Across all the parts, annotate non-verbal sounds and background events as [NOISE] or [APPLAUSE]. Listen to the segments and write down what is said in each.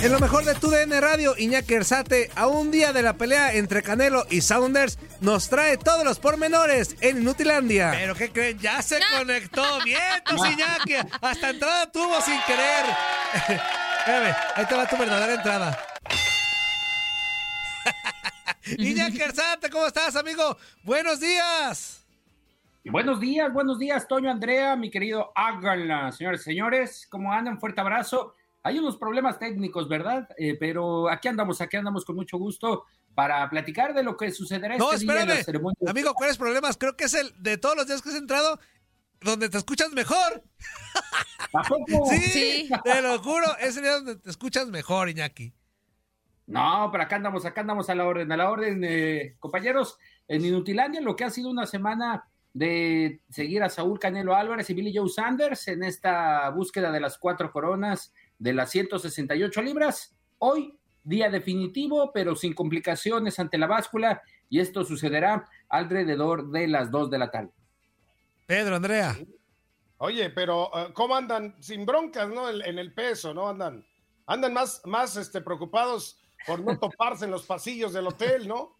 En lo mejor de tu DN Radio, Iñaki Erzate, a un día de la pelea entre Canelo y Saunders, nos trae todos los pormenores en Inutilandia. Pero ¿qué creen? Ya se conectó. Bien, [LAUGHS] Iñaki. Hasta entrada tuvo sin querer. [LAUGHS] Espérame, ahí te va tu verdadera entrada. [LAUGHS] Iñaki Erzate, ¿cómo estás, amigo? Buenos días. Buenos días, buenos días, Toño Andrea, mi querido Háganla, señores y señores, ¿cómo andan? Fuerte abrazo. Hay unos problemas técnicos, ¿verdad? Eh, pero aquí andamos, aquí andamos con mucho gusto para platicar de lo que sucederá No, este día en espérame. las ceremonias. Amigo, ¿cuáles problemas? Creo que es el de todos los días que has entrado donde te escuchas mejor. ¿A poco? [LAUGHS] Sí, te lo juro, es el día donde te escuchas mejor, Iñaki. No, pero acá andamos, acá andamos a la orden, a la orden, eh, compañeros, en Inutilandia, lo que ha sido una semana de seguir a Saúl Canelo Álvarez y Billy Joe Sanders en esta búsqueda de las cuatro coronas de las 168 libras. Hoy, día definitivo, pero sin complicaciones ante la báscula, y esto sucederá alrededor de las 2 de la tarde. Pedro, Andrea. Oye, pero eh, ¿cómo andan? Sin broncas, ¿no? En, en el peso, ¿no? Andan, andan más, más este, preocupados por no toparse en los pasillos del hotel, ¿no?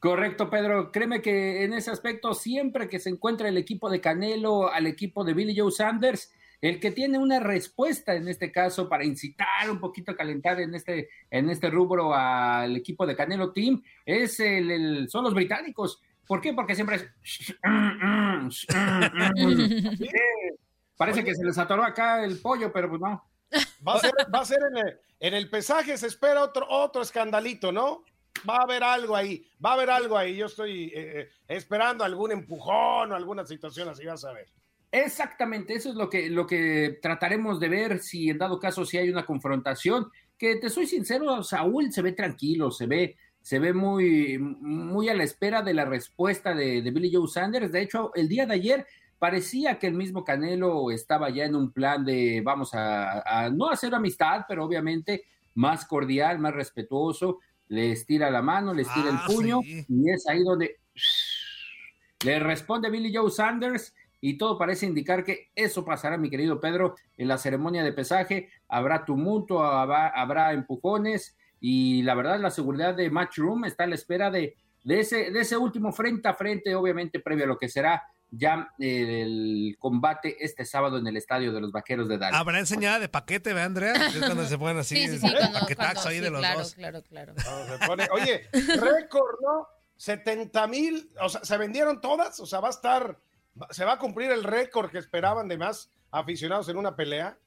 Correcto, Pedro. Créeme que en ese aspecto, siempre que se encuentra el equipo de Canelo al equipo de Billy Joe Sanders, el que tiene una respuesta en este caso para incitar un poquito a calentar en este, en este rubro al equipo de Canelo Team es el, el- son los británicos. ¿Por qué? Porque siempre es. [LAUGHS] Parece que se les atoró acá el pollo, pero pues no. Va a ser, va a ser en, el, en el pesaje, se espera otro, otro escandalito, ¿no? Va a haber algo ahí, va a haber algo ahí. Yo estoy eh, eh, esperando algún empujón o alguna situación así, vas a ver. Exactamente, eso es lo que, lo que trataremos de ver si en dado caso si hay una confrontación. Que te soy sincero, Saúl se ve tranquilo, se ve, se ve muy, muy a la espera de la respuesta de, de Billy Joe Sanders. De hecho, el día de ayer parecía que el mismo Canelo estaba ya en un plan de vamos a, a no hacer amistad, pero obviamente más cordial, más respetuoso. Le estira la mano, le estira Ah, el puño sí. y es ahí donde le responde Billy Joe Sanders y todo parece indicar que eso pasará, mi querido Pedro, en la ceremonia de pesaje. Habrá tumulto, habrá, habrá empujones y la verdad la seguridad de Matchroom está a la espera de, de, ese, de ese último frente a frente, obviamente previo a lo que será ya eh, el combate este sábado en el estadio de los Vaqueros de Dallas. Habrá enseñada de paquete, ¿verdad, Andrea? [LAUGHS] Es cuando se ponen así, Sí, sí, sí, cuando- cuando- ahí sí, de los claro, dos. claro, claro. Se pone- oye, récord, ¿no? 70 mil, o sea, ¿se vendieron todas? O sea, va a estar, se va a cumplir el récord que esperaban de más aficionados en una pelea.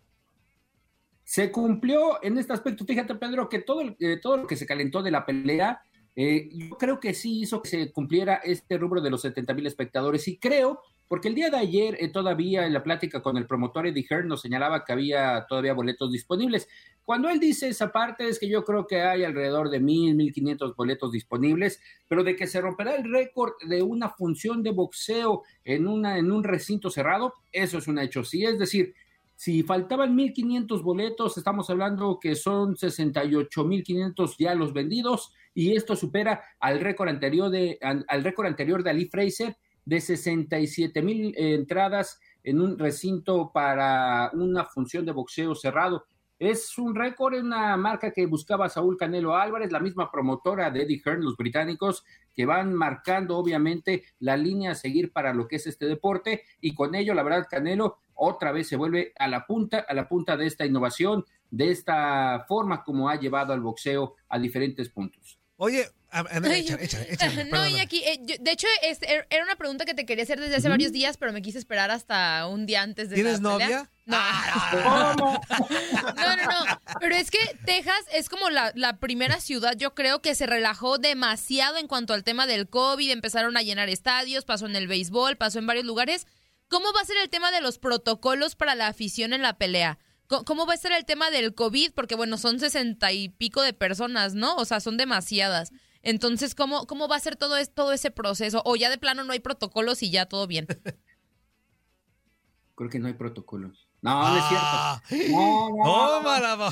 Se cumplió en este aspecto, fíjate Pedro, que todo, eh, todo lo que se calentó de la pelea, eh, yo creo que sí hizo que se cumpliera este rubro de los 70 mil espectadores y creo porque el día de ayer eh, todavía en la plática con el promotor Eddie Hearn nos señalaba que había todavía boletos disponibles. Cuando él dice esa parte es que yo creo que hay alrededor de mil, mil quinientos boletos disponibles, pero de que se romperá el récord de una función de boxeo en, una, en un recinto cerrado, eso es un hecho. Sí, es decir, si faltaban 1.500 boletos, estamos hablando que son 68.500 ya los vendidos y esto supera al récord anterior de, al récord anterior de Ali Fraser de 67.000 entradas en un recinto para una función de boxeo cerrado. Es un récord, una marca que buscaba Saúl Canelo Álvarez, la misma promotora de Eddie Hearn, los británicos, que van marcando obviamente la línea a seguir para lo que es este deporte y con ello, la verdad, Canelo otra vez se vuelve a la punta, a la punta de esta innovación, de esta forma como ha llevado al boxeo a diferentes puntos. Oye, no, y aquí, eh, de hecho, er, era una pregunta que te quería hacer desde hace varios días, pero me quise esperar hasta un día antes de ¿Tienes novia? No. Ah, [LAUGHS] no, no, no. Pero es que Texas es como la, la, primera ciudad, yo creo, que se relajó demasiado en cuanto al tema del COVID. Empezaron a llenar estadios, pasó en el béisbol, pasó en varios lugares. ¿Cómo va a ser el tema de los protocolos para la afición en la pelea? ¿Cómo va a ser el tema del COVID? Porque, bueno, son sesenta y pico de personas, ¿no? O sea, son demasiadas. Entonces, ¿cómo, cómo va a ser todo, todo ese proceso? O ya de plano no hay protocolos y ya todo bien. [LAUGHS] Creo que no hay protocolos. No, no es cierto. Ah. No, no, no,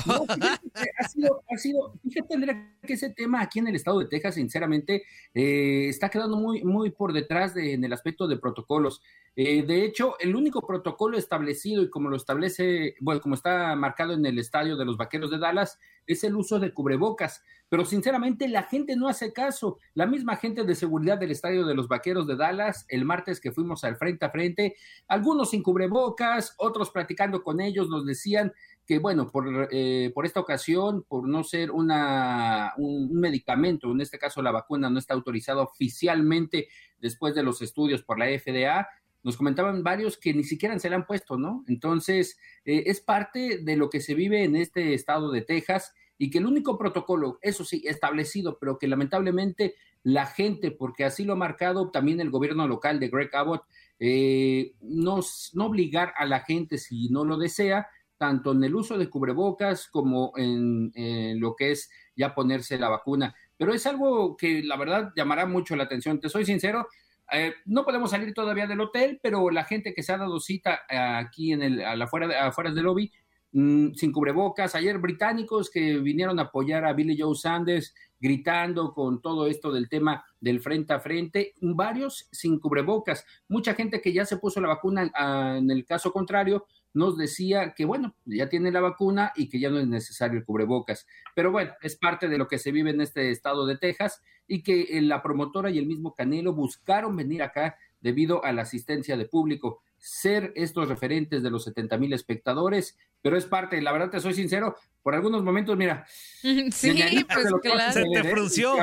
ha sido, ha sido, fíjate, Andrea, que ese tema aquí en el estado de Texas, sinceramente, eh, está quedando muy, muy por detrás de, en el aspecto de protocolos. Eh, de hecho, el único protocolo establecido y como lo establece, bueno, como está marcado en el estadio de los Vaqueros de Dallas, es el uso de cubrebocas. Pero sinceramente la gente no hace caso. La misma gente de seguridad del estadio de los Vaqueros de Dallas, el martes que fuimos al frente a frente, algunos sin cubrebocas, otros platicando con ellos, nos decían que bueno, por, eh, por esta ocasión, por no ser una, un, un, medicamento, en este caso la vacuna no está autorizada oficialmente después de los estudios por la FDA, nos comentaban varios que ni siquiera se le han puesto, ¿no? Entonces, eh, es parte de lo que se vive en este estado de Texas y que el único protocolo, eso sí, establecido, pero que lamentablemente la gente, porque así lo ha marcado también el gobierno local de Greg Abbott, eh, no, no obligar a la gente si no lo desea, tanto en el uso de cubrebocas como en, en lo que es ya ponerse la vacuna. Pero es algo que la verdad llamará mucho la atención. Te soy sincero, eh, no podemos salir todavía del hotel, pero la gente que se ha dado cita eh, aquí en el, a la afuera, afuera del lobby, mm, sin cubrebocas, ayer británicos que vinieron a apoyar a Billy Joe Sanders, gritando con todo esto del tema del frente a frente, varios sin cubrebocas, mucha gente que ya se puso la vacuna ah, en el caso contrario, nos decía que, bueno, ya tiene la vacuna y que ya no es necesario el cubrebocas. Pero bueno, es parte de lo que se vive en este estado de Texas y que eh, la promotora y el mismo Canelo buscaron venir acá debido a la asistencia de público, ser estos referentes de los 70 mil espectadores, pero es parte, la verdad te soy sincero, por algunos momentos, mira. [LAUGHS] Sí, pues claro. Se te frunció.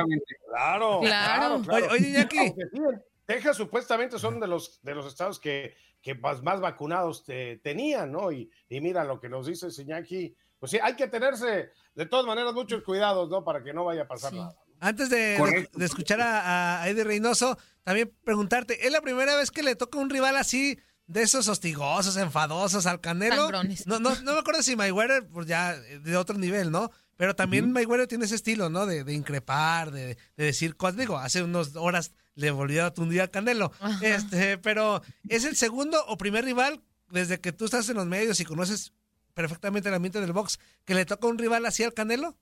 Claro, claro. claro. Oye, oye Texas supuestamente son de los, de los estados que que más, más vacunados te, tenían, ¿no? Y, y, mira lo que nos dice Señaki, pues sí, hay que tenerse de todas maneras muchos cuidados, ¿no? Para que no vaya a pasar nada. Antes de, de, escuchar a, a, Eddie Reynoso, también preguntarte, ¿es la primera vez que le toca un rival así de esos hostigosos, enfadosos al Canelo? No, no, no me acuerdo si Mayweather, pues ya de otro nivel, ¿no? Pero también uh Mayweather tiene ese estilo, ¿no? De, de increpar, de, de decir cosas. Digo, hace unas horas le volvió a tundir a Canelo. Este, pero ¿es el segundo o primer rival desde que tú estás en los medios y conoces perfectamente el ambiente del box que le toca un rival así al Canelo?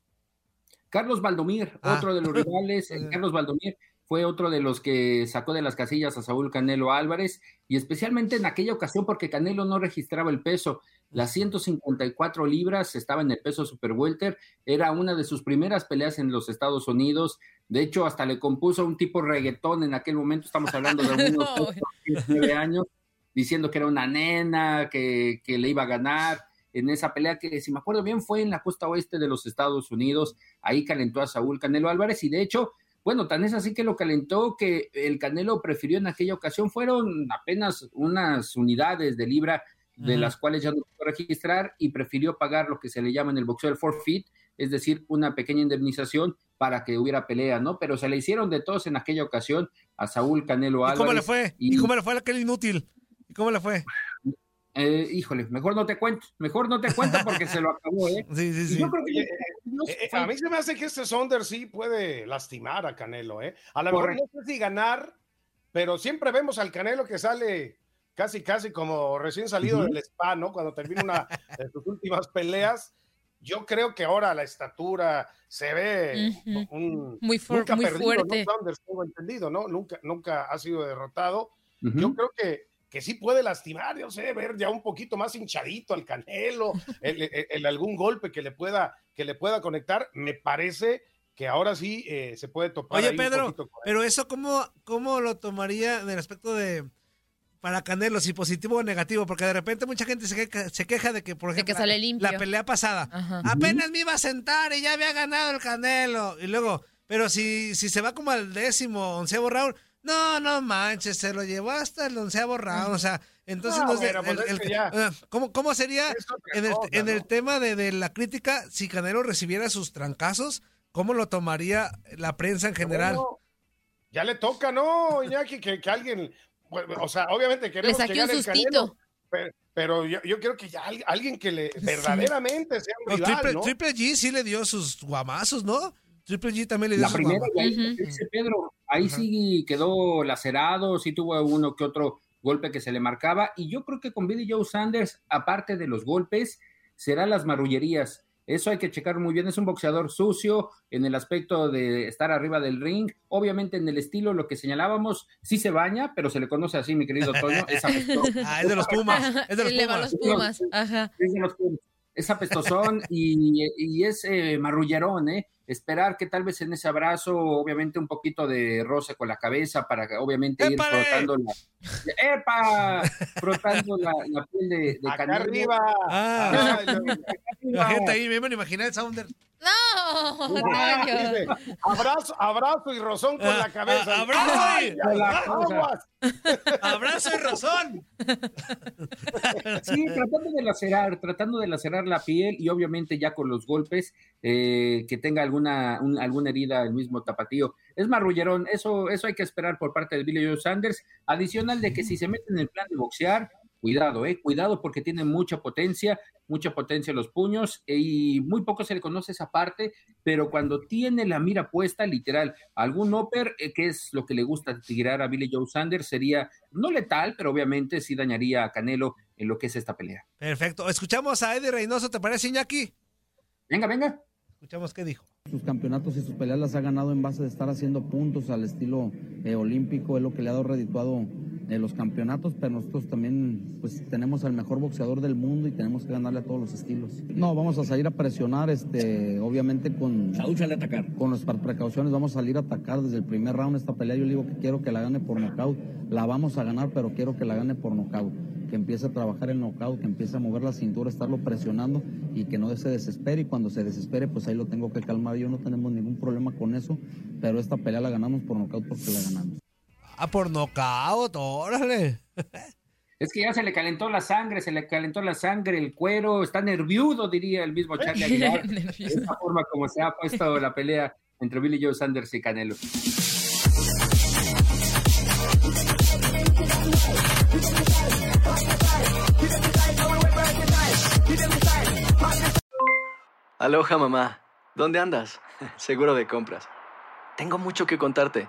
Carlos Valdomir, ah. otro de los [LAUGHS] rivales, Carlos Valdomir fue otro de los que sacó de las casillas a Saúl Canelo Álvarez y especialmente en aquella ocasión porque Canelo no registraba el peso. Las 154 libras estaba en el peso super welter, era una de sus primeras peleas en los Estados Unidos. De hecho, hasta le compuso un tipo reggaetón en aquel momento, estamos hablando de unos [LAUGHS] nueve años, diciendo que era una nena, que, que le iba a ganar en esa pelea que, si me acuerdo bien, fue en la costa oeste de los Estados Unidos. Ahí calentó a Saúl Canelo Álvarez y de hecho bueno, tan es así que lo calentó que el Canelo prefirió en aquella ocasión, fueron apenas unas unidades de libra de las cuales ya no pudo registrar y prefirió pagar lo que se le llama en el boxeo el forfeit, es decir, una pequeña indemnización para que hubiera pelea, ¿no? Pero se le hicieron de todos en aquella ocasión a Saúl Canelo Álvarez. ¿Y cómo le fue? ¿Y, cómo le fue a aquel inútil? ¿Y cómo le fue? Eh, híjole, mejor no te cuento, mejor no te cuento porque se lo acabó, ¿eh? [LAUGHS] Sí, sí, sí. Yo creo que- Eh, eh, a mí se me hace que este Sonder sí puede lastimar a Canelo, ¿eh? A lo mejor no sé si ganar, pero siempre vemos al Canelo que sale casi, casi como recién salido Ujú. del spa, ¿no? Cuando termina una de sus últimas peleas. Yo creo que ahora la estatura se ve Ujú. un, Muy, fu- nunca muy perdido, fuerte. ¿no? Saunders, tengo entendido, ¿no? Nunca, nunca ha sido derrotado. Ujú. Yo creo que, que sí puede lastimar, yo sé, ver ya un poquito más hinchadito al Canelo, [LAUGHS] el, el- el algún golpe que le pueda, que le pueda conectar, me parece que ahora sí eh, se puede topar. Oye, ahí un Pedro, poquito con él. pero eso, ¿cómo, ¿cómo lo tomaría en el aspecto de para Canelo, si positivo o negativo? Porque de repente mucha gente se queja, se queja de que, por ejemplo, que sale la- limpio. la pelea pasada, Ajá. apenas me iba a sentar y ya había ganado el Canelo. Y luego, pero si, si se va como al décimo, onceavo round, no, no manches, se lo llevó hasta el onceavo round. O sea, entonces no bueno, pues el- el- ya. ah, ¿cómo, ¿Cómo sería en el, cosa, en el ¿no? tema de, de la crítica, si Canelo recibiera sus trancazos? ¿Cómo lo tomaría la prensa en general? Bueno, ya le toca, ¿no, Iñaki? Que, que alguien, o sea, obviamente queremos saque que un gane el sustito. Canelo, pero, pero yo, yo quiero que ya al- alguien que le [LAUGHS] verdaderamente sea un rival, Triple, ¿no? Triple G sí le dio sus guamazos, ¿no? Triple G también le dio La primera, guamazos. y ahí, Ujú. dice Pedro, ahí sí quedó lacerado, sí tuvo uno que otro golpe que se le marcaba, y yo creo que con Billy Joe Sanders, aparte de los golpes, será las marrullerías. Eso hay que checar muy bien. Es un boxeador sucio en el aspecto de estar arriba del ring. Obviamente en el estilo, lo que señalábamos, sí se baña, pero se le conoce así, mi querido Toño. Es apestoso. [LAUGHS] Ah, es de los Pumas. Es de [LAUGHS] los Pumas. los Pumas. Ajá. Es de los Pumas. Es apestosón y, y es eh, marrullerón, ¿eh? Esperar que tal vez en ese abrazo, obviamente un poquito de roce con la cabeza para que obviamente ir frotando la... ¡Epa! Frotando la, la piel de, de Acá arriba. Ah. No. La gente ahí, me imaginar el Sounder. No, Ah, dice, abrazo, abrazo y rozón con Ah, la cabeza. ah, abrazo Ay, y- aguas. Abrazo y razón. Sí, tratando de lacerar, tratando de lacerar la piel y obviamente ya con los golpes eh, que tenga alguna, un- alguna herida el mismo tapatío. Es marrullerón, eso, eso hay que esperar por parte de Billy Joe Sanders. Adicional de que si se meten en el plan de boxear, cuidado, eh, cuidado porque tiene mucha potencia, mucha potencia en los puños eh, y muy poco se le conoce esa parte, pero cuando tiene la mira puesta, literal, algún upper, eh, que es lo que le gusta tirar a Billy Joe Sanders, sería no letal, pero obviamente sí dañaría a Canelo en lo que es esta pelea. Perfecto. Escuchamos a Eddie Reynoso, ¿te parece, Iñaki? Venga, venga. Escuchamos qué dijo. Sus campeonatos y sus peleas las ha ganado en base de estar haciendo puntos al estilo eh, olímpico, es lo que le ha dado redituado los campeonatos, pero nosotros también pues tenemos al mejor boxeador del mundo y tenemos que ganarle a todos los estilos. No, vamos a salir a presionar, este, obviamente con, atacar. con nuestras precauciones, vamos a salir a atacar desde el primer round esta pelea. Yo le digo que quiero que la gane por nocaut, la vamos a ganar, pero quiero que la gane por nocaut. Que empiece a trabajar el knockout, que empiece a mover la cintura, estarlo presionando y que no se desespere. Y cuando se desespere, pues ahí lo tengo que calmar. Yo no tenemos ningún problema con eso, pero esta pelea la ganamos por nocaut porque la ganamos. Ah, por nocaut, órale. Es que ya se le calentó la sangre, se le calentó la sangre, el cuero, está nerviudo, diría el mismo Charlie [LAUGHS] Aguilar. de esta forma como se ha puesto la pelea entre Billy Joe Sanders y Canelo. Aloha mamá, ¿dónde andas? [LAUGHS] Seguro de compras. Tengo mucho que contarte.